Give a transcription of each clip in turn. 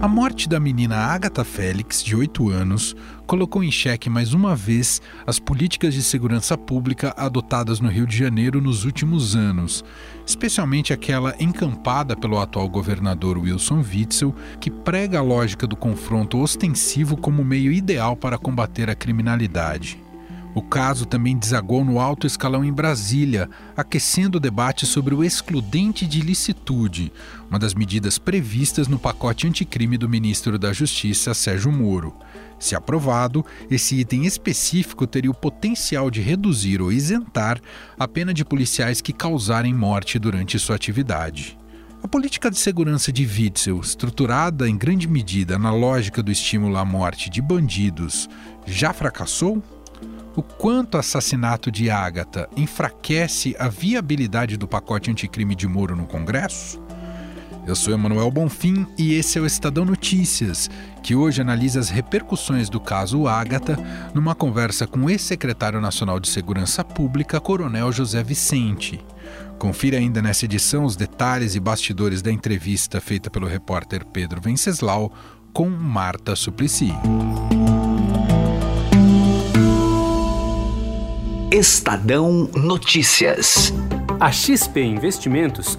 A morte da menina Agatha Félix, de 8 anos, colocou em xeque mais uma vez as políticas de segurança pública adotadas no Rio de Janeiro nos últimos anos, especialmente aquela encampada pelo atual governador Wilson Witzel, que prega a lógica do confronto ostensivo como meio ideal para combater a criminalidade. O caso também desagou no alto escalão em Brasília, aquecendo o debate sobre o excludente de licitude, uma das medidas previstas no pacote anticrime do ministro da Justiça, Sérgio Moro. Se aprovado, esse item específico teria o potencial de reduzir ou isentar a pena de policiais que causarem morte durante sua atividade. A política de segurança de Witzel, estruturada em grande medida na lógica do estímulo à morte de bandidos, já fracassou? O quanto o assassinato de Ágata enfraquece a viabilidade do pacote anticrime de Moro no Congresso? Eu sou Emanuel Bonfim e esse é o Estadão Notícias, que hoje analisa as repercussões do caso Ágata numa conversa com o ex-secretário nacional de Segurança Pública, Coronel José Vicente. Confira ainda nessa edição os detalhes e bastidores da entrevista feita pelo repórter Pedro Venceslau com Marta Suplicy. Estadão Notícias. A XP Investimentos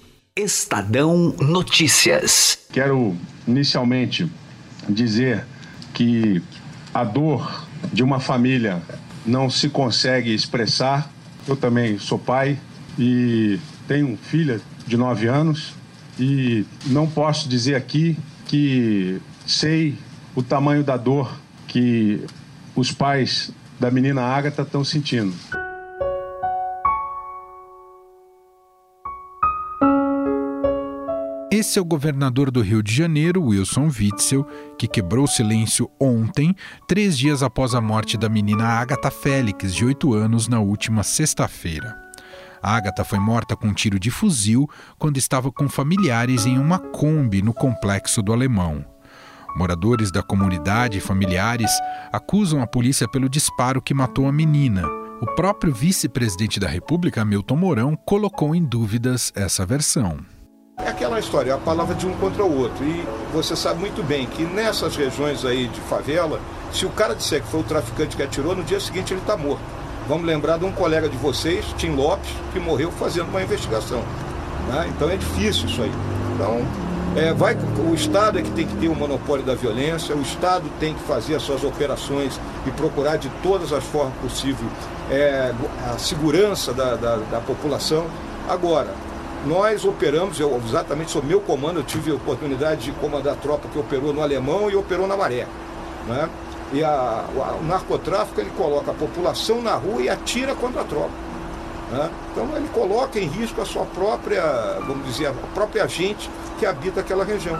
Estadão Notícias. Quero inicialmente dizer que a dor de uma família não se consegue expressar. Eu também sou pai e tenho filha de 9 anos e não posso dizer aqui que sei o tamanho da dor que os pais da menina Ágata estão sentindo. Esse é o governador do Rio de Janeiro, Wilson Witzel, que quebrou silêncio ontem, três dias após a morte da menina Agatha Félix, de 8 anos, na última sexta-feira. Agatha foi morta com um tiro de fuzil quando estava com familiares em uma Kombi no complexo do Alemão. Moradores da comunidade e familiares acusam a polícia pelo disparo que matou a menina. O próprio vice-presidente da República, Milton Mourão, colocou em dúvidas essa versão. É aquela história, a palavra de um contra o outro. E você sabe muito bem que nessas regiões aí de favela, se o cara disser que foi o traficante que atirou, no dia seguinte ele está morto. Vamos lembrar de um colega de vocês, Tim Lopes, que morreu fazendo uma investigação. Né? Então é difícil isso aí. Então, é, vai, o Estado é que tem que ter o monopólio da violência, o Estado tem que fazer as suas operações e procurar de todas as formas possíveis é, a segurança da, da, da população. Agora, nós operamos, eu exatamente sob meu comando, eu tive a oportunidade de comandar a tropa que operou no Alemão e operou na Maré. Né? E a, o narcotráfico ele coloca a população na rua e atira contra a tropa. Né? Então ele coloca em risco a sua própria, vamos dizer, a própria gente que habita aquela região.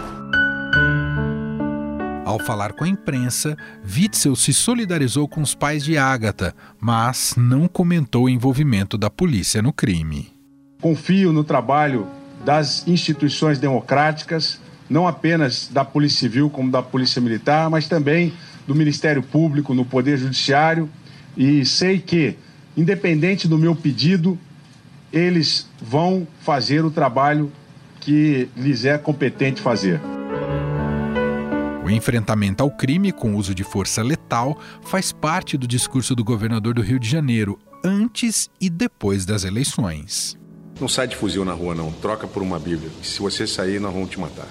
Ao falar com a imprensa, Witzel se solidarizou com os pais de Ágata, mas não comentou o envolvimento da polícia no crime. Confio no trabalho das instituições democráticas, não apenas da Polícia Civil como da Polícia Militar, mas também do Ministério Público, no Poder Judiciário, e sei que, independente do meu pedido, eles vão fazer o trabalho que lhes é competente fazer. O enfrentamento ao crime com uso de força letal faz parte do discurso do governador do Rio de Janeiro antes e depois das eleições. Não sai de fuzil na rua, não. Troca por uma Bíblia. Se você sair, nós vamos te matar.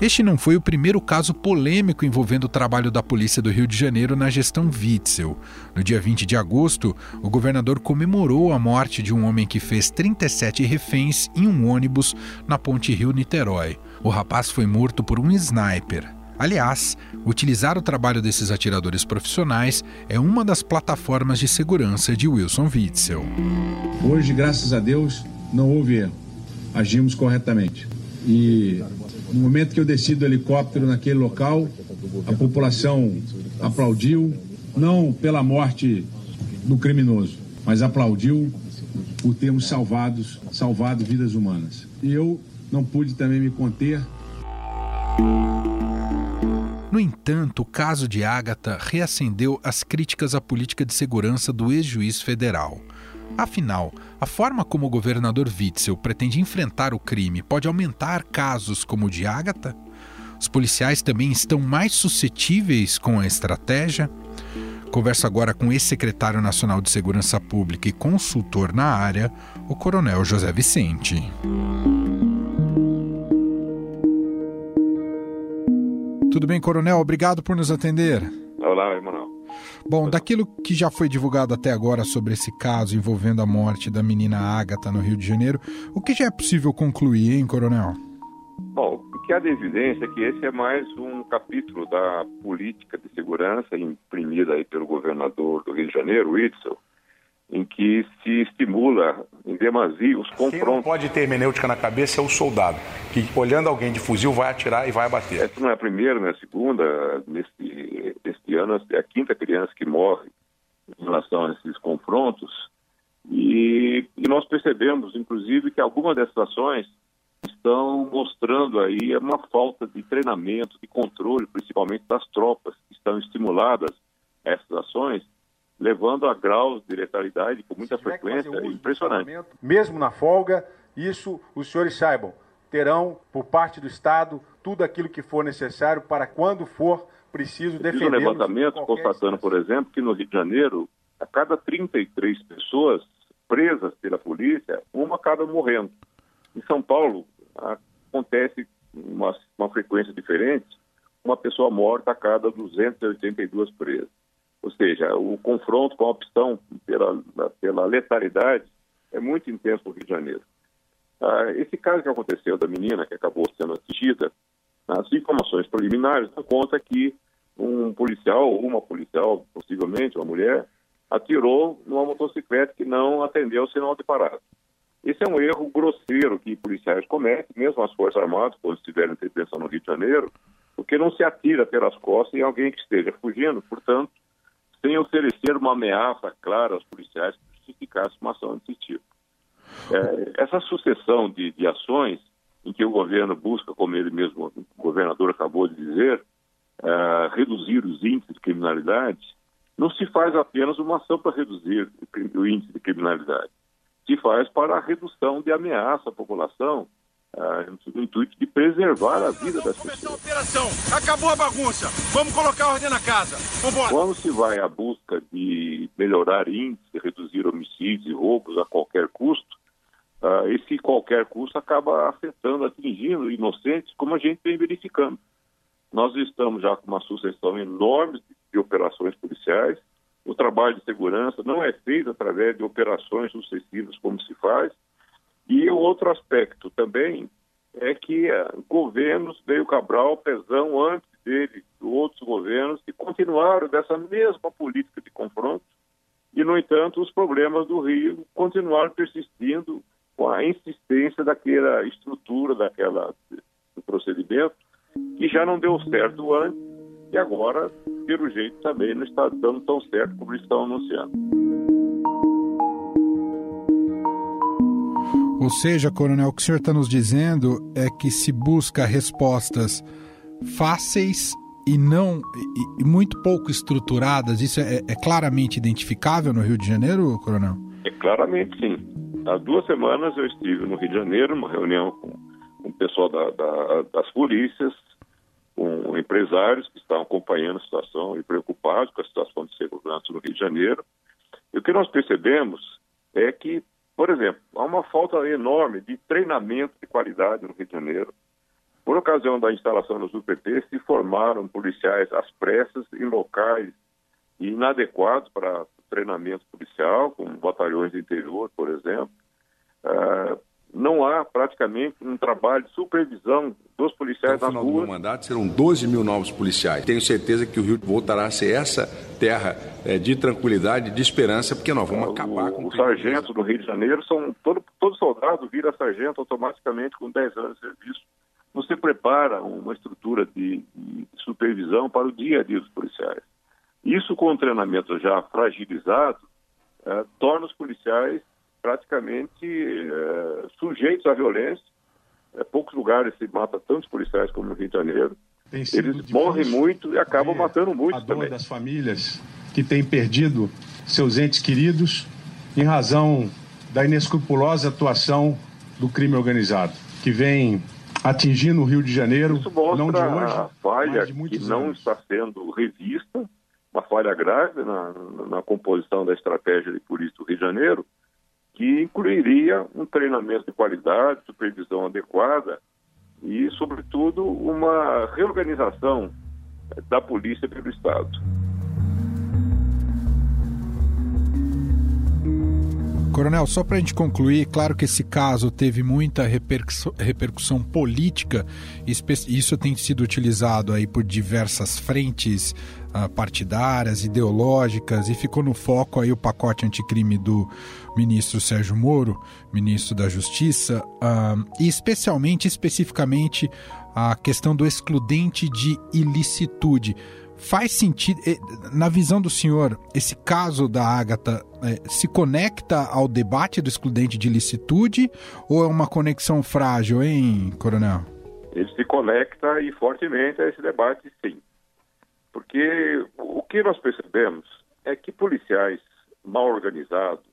Este não foi o primeiro caso polêmico envolvendo o trabalho da Polícia do Rio de Janeiro na gestão Witzel. No dia 20 de agosto, o governador comemorou a morte de um homem que fez 37 reféns em um ônibus na Ponte Rio-Niterói. O rapaz foi morto por um sniper. Aliás, utilizar o trabalho desses atiradores profissionais é uma das plataformas de segurança de Wilson Witzel. Hoje, graças a Deus, não houve erro. Agimos corretamente. E no momento que eu desci do helicóptero naquele local, a população aplaudiu, não pela morte do criminoso, mas aplaudiu por termos salvados, salvado vidas humanas. E eu não pude também me conter. No entanto, o caso de Ágata reacendeu as críticas à política de segurança do ex-juiz federal. Afinal, a forma como o governador Witzel pretende enfrentar o crime pode aumentar casos como o de Ágata? Os policiais também estão mais suscetíveis com a estratégia? Converso agora com ex-secretário nacional de Segurança Pública e consultor na área, o Coronel José Vicente. Tudo bem, Coronel? Obrigado por nos atender. Olá, Emanuel. Bom, daquilo que já foi divulgado até agora sobre esse caso envolvendo a morte da menina Ágata no Rio de Janeiro, o que já é possível concluir, hein, Coronel? Bom, o que há de evidência é que esse é mais um capítulo da política de segurança imprimida aí pelo governador do Rio de Janeiro, Whitson, em que se estimula em demasia os confrontos. Quem não pode ter hermenêutica na cabeça é o soldado, que olhando alguém de fuzil vai atirar e vai abater. Essa não é a primeira, não é a segunda. Neste, neste ano é a quinta criança que morre em relação a esses confrontos. E, e nós percebemos, inclusive, que algumas dessas ações estão mostrando aí uma falta de treinamento, de controle, principalmente das tropas que estão estimuladas a essas ações, levando a graus de letalidade com muita frequência impressionante. Mesmo na folga, isso os senhores saibam, terão por parte do Estado tudo aquilo que for necessário para quando for preciso defender. um levantamento constatando, por exemplo, que no Rio de Janeiro, a cada 33 pessoas presas pela polícia, uma acaba morrendo. Em São Paulo, acontece uma, uma frequência diferente, uma pessoa morta a cada 282 presas. Ou seja, o confronto com a opção pela, pela letalidade é muito intenso no Rio de Janeiro. Ah, esse caso que aconteceu da menina que acabou sendo atingida, as informações preliminares dão conta que um policial ou uma policial, possivelmente uma mulher, atirou numa motocicleta que não atendeu o sinal de parada. Esse é um erro grosseiro que policiais cometem, mesmo as Forças Armadas, quando estiverem intervenção no Rio de Janeiro, porque não se atira pelas costas em alguém que esteja fugindo, portanto, sem oferecer uma ameaça clara aos policiais que justificasse uma ação desse tipo. É, essa sucessão de, de, ações em que o governo busca, como ele mesmo, o governador acabou de dizer, é, reduzir os índices de criminalidade, não se faz apenas uma ação para reduzir o índice de criminalidade se faz para a redução de ameaça à população, ah, no intuito de preservar a vida das pessoas. operação, acabou a bagunça, vamos colocar ordem na casa, Vambora. Quando se vai à busca de melhorar índice, reduzir homicídios e roubos a qualquer custo, ah, esse qualquer custo acaba afetando, atingindo inocentes, como a gente vem verificando. Nós estamos já com uma sucessão enorme de operações policiais, o trabalho de segurança não é feito através de operações sucessivas como se faz. E o outro aspecto também é que uh, governos, veio Cabral, Pezão, antes dele, outros governos, que continuaram dessa mesma política de confronto, e, no entanto, os problemas do Rio continuaram persistindo com a insistência daquela estrutura, daquela do procedimento, que já não deu certo antes, e agora pelo jeito também não está dando tão certo como eles estão anunciando. Ou seja, Coronel, o que o senhor está nos dizendo é que se busca respostas fáceis e não e, muito pouco estruturadas. Isso é, é, claramente identificável no Rio de Janeiro, Coronel? É claramente sim. Há duas semanas eu estive no Rio de Janeiro, uma reunião com, o pessoal da, da, das polícias, com empresários que estão acompanhando a situação e preocupados com a situação de segurança no Rio de Janeiro. E o que nós percebemos é que, por exemplo, há uma falta enorme de treinamento de qualidade no Rio de Janeiro. Por ocasião da instalação dos UPP, se formaram policiais às pressas em locais inadequados para treinamento policial, como batalhões de interior, por exemplo. Uh, não há praticamente um trabalho de supervisão dos policiais Até o na final do rua. meu mandato serão 12 mil novos policiais. Tenho certeza que o Rio voltará a ser essa terra é, de tranquilidade, de esperança, porque nós vamos acabar com Os sargentos do Rio de Janeiro são todo, todo soldado vira sargento automaticamente com 10 anos de serviço. Você prepara uma estrutura de, de supervisão para o dia a dia dos policiais. Isso com o treinamento já fragilizado eh, torna os policiais praticamente eh, sujeitos à violência. Eh, poucos lugares se mata tantos policiais como no Rio de Janeiro. Eles morrem muito e acabam matando a muitos dor também. das famílias que têm perdido seus entes queridos em razão da inescrupulosa atuação do crime organizado, que vem atingindo o Rio de Janeiro, Isso mostra não de hoje, a falha de que não anos. está sendo revista, uma falha grave na, na composição da estratégia de polícia do Rio de Janeiro, que incluiria um treinamento de qualidade, supervisão adequada e, sobretudo, uma reorganização da polícia pelo Estado. Coronel, só para a gente concluir, claro que esse caso teve muita repercussão, repercussão política, isso tem sido utilizado aí por diversas frentes ah, partidárias, ideológicas, e ficou no foco aí o pacote anticrime do ministro Sérgio Moro, ministro da Justiça, ah, e especialmente, especificamente, a questão do excludente de ilicitude. Faz sentido, eh, na visão do senhor, esse caso da Ágata eh, se conecta ao debate do excludente de ilicitude ou é uma conexão frágil, hein, coronel? Ele se conecta e fortemente a esse debate, sim. Porque o que nós percebemos é que policiais mal organizados,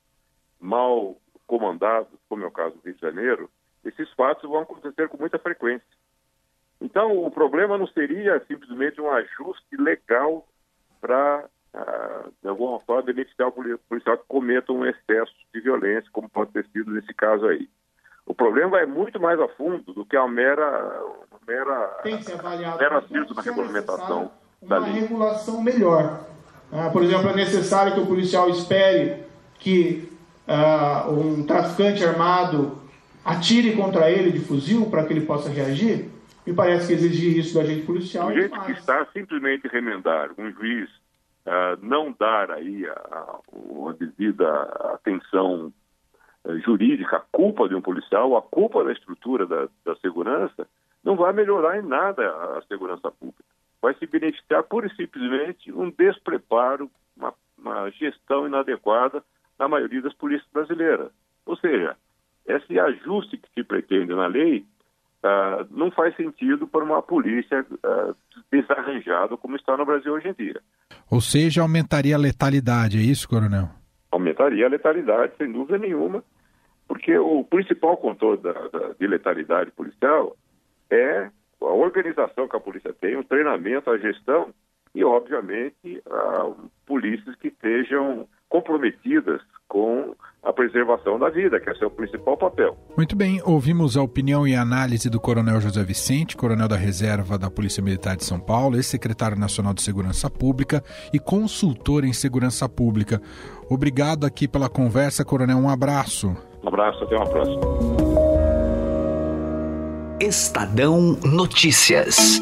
mal comandados, como é o caso do Rio de Janeiro, esses fatos vão acontecer com muita frequência. Então, o problema não seria simplesmente um ajuste legal para, ah, de alguma forma, beneficiar o poli- policial que cometa um excesso de violência, como pode ter sido nesse caso aí. O problema é muito mais a fundo do que a mera, mera, Tem que ser avaliado. mera acerto na regulamentação da Uma regulação melhor. Ah, por exemplo, é necessário que o policial espere que ah, um traficante armado atire contra ele de fuzil para que ele possa reagir? Parece que exigir isso do agente policial O jeito demais. que está simplesmente remendar um juiz ah, não dar aí a, a, a devida atenção eh, jurídica à culpa de um policial, à culpa da estrutura da, da segurança, não vai melhorar em nada a segurança pública. Vai se beneficiar pura e simplesmente um despreparo, uma, uma gestão inadequada na maioria das polícias brasileiras. Ou seja, esse ajuste que se pretende na lei ah, não faz sentido para uma polícia ah, desarranjada como está no Brasil hoje em dia. Ou seja, aumentaria a letalidade, é isso, coronel? Aumentaria a letalidade, sem dúvida nenhuma, porque o principal controle da, da- de letalidade policial é a organização que a polícia tem, o treinamento, a gestão e, obviamente, ah, polícias que estejam comprometidas com a preservação da vida, que é seu principal papel. Muito bem, ouvimos a opinião e análise do Coronel José Vicente, coronel da reserva da Polícia Militar de São Paulo, ex-secretário nacional de Segurança Pública e consultor em segurança pública. Obrigado aqui pela conversa, coronel. Um abraço. Um abraço, até uma próxima. Estadão Notícias.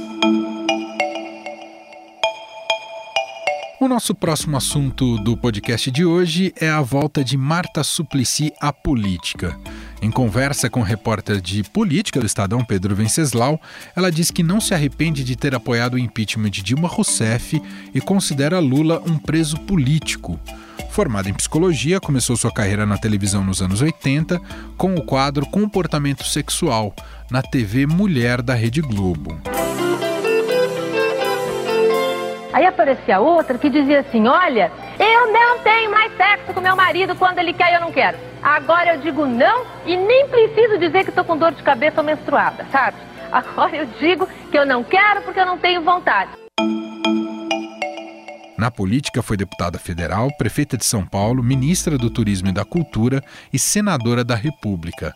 O nosso próximo assunto do podcast de hoje é a volta de Marta Suplicy à política. Em conversa com o repórter de política do Estadão, Pedro Venceslau, ela diz que não se arrepende de ter apoiado o impeachment de Dilma Rousseff e considera Lula um preso político. Formada em psicologia, começou sua carreira na televisão nos anos 80 com o quadro Comportamento Sexual, na TV Mulher da Rede Globo. Aí aparecia outra que dizia assim: Olha, eu não tenho mais sexo com meu marido quando ele quer e eu não quero. Agora eu digo não e nem preciso dizer que estou com dor de cabeça ou menstruada, sabe? Agora eu digo que eu não quero porque eu não tenho vontade. Na política, foi deputada federal, prefeita de São Paulo, ministra do Turismo e da Cultura e senadora da República.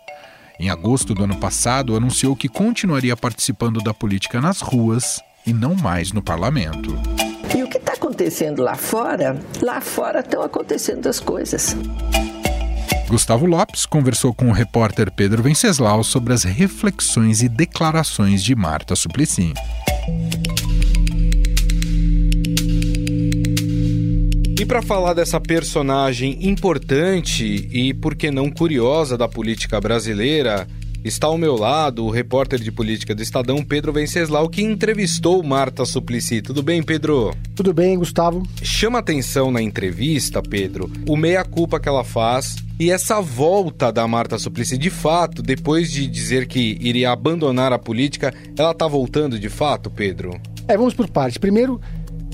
Em agosto do ano passado, anunciou que continuaria participando da política nas ruas e não mais no parlamento. E o que está acontecendo lá fora, lá fora estão acontecendo as coisas. Gustavo Lopes conversou com o repórter Pedro Venceslau sobre as reflexões e declarações de Marta Suplicy. E para falar dessa personagem importante e, por que não curiosa da política brasileira, está ao meu lado o repórter de política do Estadão, Pedro Venceslau, que entrevistou Marta Suplicy. Tudo bem, Pedro? Tudo bem, Gustavo. Chama atenção na entrevista, Pedro, o meia-culpa que ela faz e essa volta da Marta Suplicy. De fato, depois de dizer que iria abandonar a política, ela está voltando de fato, Pedro? É, vamos por partes. Primeiro,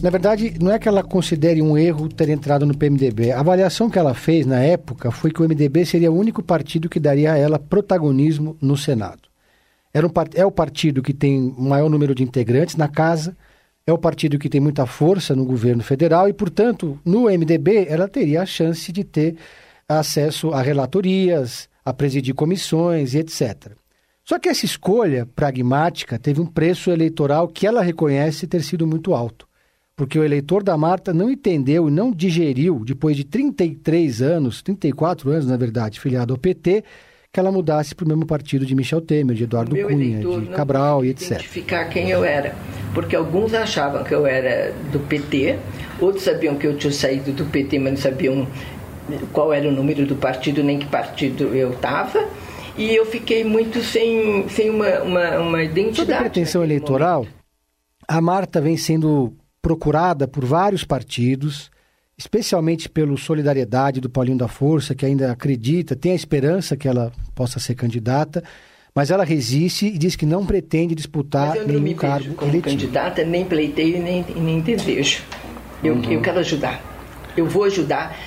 na verdade, não é que ela considere um erro ter entrado no PMDB. A avaliação que ela fez na época foi que o MDB seria o único partido que daria a ela protagonismo no Senado. Era um, é o partido que tem o maior número de integrantes na casa, é o partido que tem muita força no governo federal e, portanto, no MDB ela teria a chance de ter acesso a relatorias, a presidir comissões e etc. Só que essa escolha pragmática teve um preço eleitoral que ela reconhece ter sido muito alto porque o eleitor da Marta não entendeu e não digeriu, depois de 33 anos, 34 anos, na verdade, filiado ao PT, que ela mudasse para o mesmo partido de Michel Temer, de Eduardo Cunha, de Cabral e etc. identificar quem eu era, porque alguns achavam que eu era do PT, outros sabiam que eu tinha saído do PT, mas não sabiam qual era o número do partido, nem que partido eu estava. E eu fiquei muito sem, sem uma, uma, uma identidade. Sobre a pretensão eleitoral, momento. a Marta vem sendo procurada por vários partidos, especialmente pelo Solidariedade do Paulinho da Força, que ainda acredita, tem a esperança que ela possa ser candidata, mas ela resiste e diz que não pretende disputar mas eu nenhum não me cargo vejo como eletivo. candidata, nem pleiteio, nem, nem desejo. Eu, uhum. eu quero ajudar. Eu vou ajudar.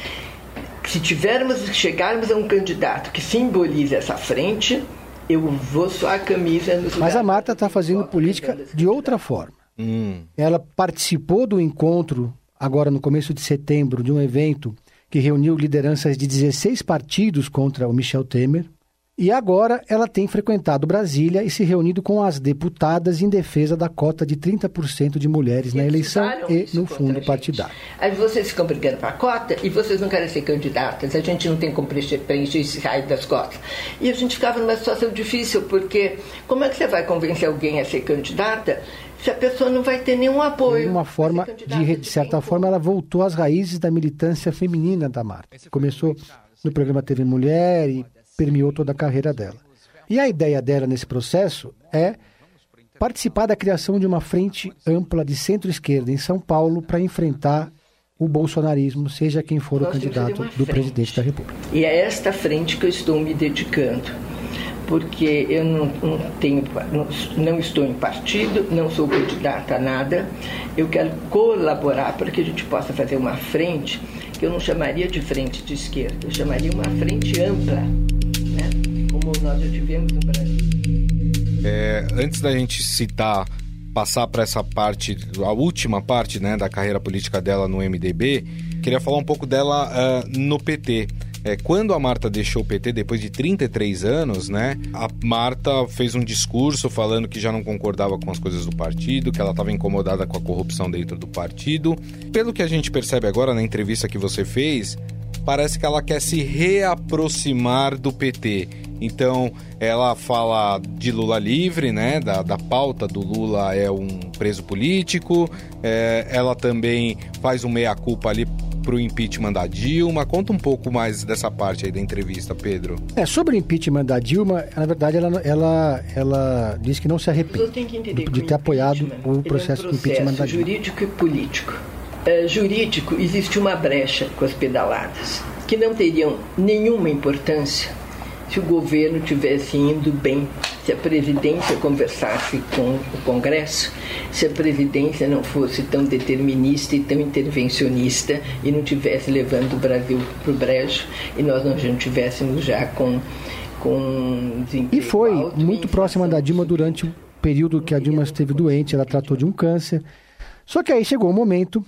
Se tivermos, chegarmos a um candidato que simbolize essa frente, eu vou suar a camisa nos Mas a Marta está fazendo política de outra forma. Hum. Ela participou do encontro, agora no começo de setembro, de um evento que reuniu lideranças de 16 partidos contra o Michel Temer. E agora ela tem frequentado Brasília e se reunido com as deputadas em defesa da cota de 30% de mulheres e na eleição e no fundo partidário. Aí vocês ficam brigando para a cota e vocês não querem ser candidatas, a gente não tem como preencher, preencher esse raio das cotas. E a gente ficava numa situação difícil, porque como é que você vai convencer alguém a ser candidata se a pessoa não vai ter nenhum apoio. De uma forma, de, de certa forma, ela voltou às raízes da militância feminina da Marta. Começou no programa TV Mulher e permeou toda a carreira dela. E a ideia dela nesse processo é participar da criação de uma frente ampla de centro-esquerda em São Paulo para enfrentar o bolsonarismo, seja quem for o candidato do presidente da República. E é esta frente que eu estou me dedicando porque eu não, não tenho, não, não, estou em partido, não sou candidata a nada. Eu quero colaborar para que a gente possa fazer uma frente que eu não chamaria de frente de esquerda, eu chamaria uma frente ampla, né? como nós já tivemos no Brasil. É, antes da gente citar passar para essa parte, a última parte né, da carreira política dela no MDB, queria falar um pouco dela uh, no PT. É, quando a Marta deixou o PT depois de 33 anos, né? A Marta fez um discurso falando que já não concordava com as coisas do partido, que ela estava incomodada com a corrupção dentro do partido. Pelo que a gente percebe agora na entrevista que você fez, parece que ela quer se reaproximar do PT. Então, ela fala de Lula livre, né? Da, da pauta do Lula é um preso político. É, ela também faz um meia-culpa ali para o impeachment da Dilma. Conta um pouco mais dessa parte aí da entrevista, Pedro. É, sobre o impeachment da Dilma, na verdade, ela, ela, ela disse que não se arrepende de ter apoiado o processo, é um processo impeachment da Dilma. jurídico e político. É, jurídico, existe uma brecha com as pedaladas, que não teriam nenhuma importância se o governo tivesse indo bem, se a presidência conversasse com o Congresso, se a presidência não fosse tão determinista e tão intervencionista e não tivesse levando o Brasil para o brejo e nós não tivéssemos já com com e foi muito próxima da Dilma durante o período que a Dilma esteve doente, ela tratou de um câncer. Só que aí chegou o um momento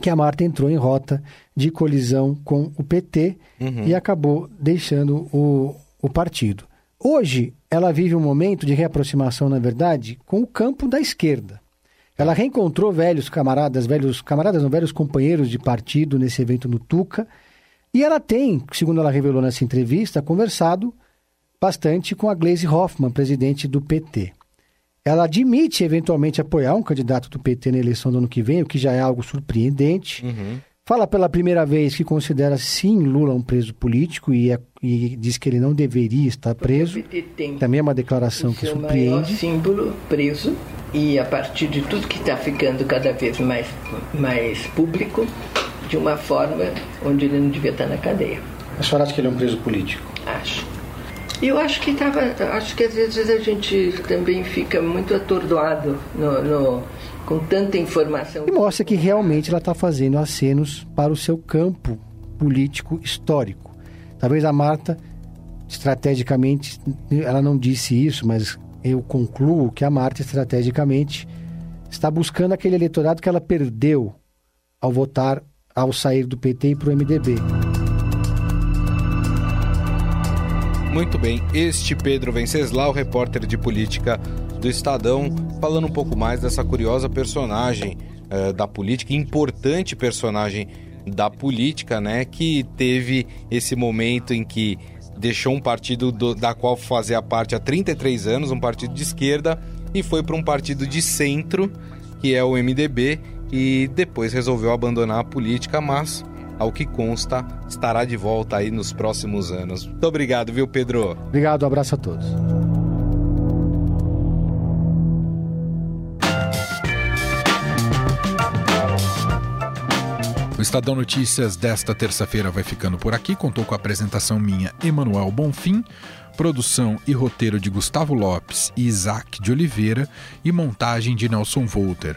que a Marta entrou em rota de colisão com o PT uhum. e acabou deixando o, o partido. Hoje, ela vive um momento de reaproximação, na verdade, com o campo da esquerda. Ela reencontrou velhos camaradas, velhos camaradas, não, velhos companheiros de partido nesse evento no Tuca, E ela tem, segundo ela revelou nessa entrevista, conversado bastante com a Gleisi Hoffmann, presidente do PT. Ela admite eventualmente apoiar um candidato do PT na eleição do ano que vem, o que já é algo surpreendente. Uhum. Fala pela primeira vez que considera sim Lula um preso político e, é, e diz que ele não deveria estar preso. Também é uma declaração que surpreende. maior símbolo preso e a partir de tudo que está ficando cada vez mais, mais público, de uma forma onde ele não devia estar na cadeia. A senhora acha que ele é um preso político? Acho. E eu acho que tava, acho que às vezes a gente também fica muito atordoado no, no com tanta informação. E mostra que realmente ela está fazendo acenos para o seu campo político histórico. Talvez a Marta, estrategicamente, ela não disse isso, mas eu concluo que a Marta, estrategicamente, está buscando aquele eleitorado que ela perdeu ao votar, ao sair do PT e para o MDB. Muito bem, este Pedro Venceslau, repórter de política do Estadão, falando um pouco mais dessa curiosa personagem uh, da política, importante personagem da política, né, que teve esse momento em que deixou um partido do, da qual fazia parte há 33 anos, um partido de esquerda, e foi para um partido de centro, que é o MDB, e depois resolveu abandonar a política, mas ao que consta, estará de volta aí nos próximos anos. Muito obrigado, viu, Pedro? Obrigado, um abraço a todos. O Estadão Notícias desta terça-feira vai ficando por aqui. Contou com a apresentação minha, Emanuel Bonfim, produção e roteiro de Gustavo Lopes e Isaac de Oliveira e montagem de Nelson Volter.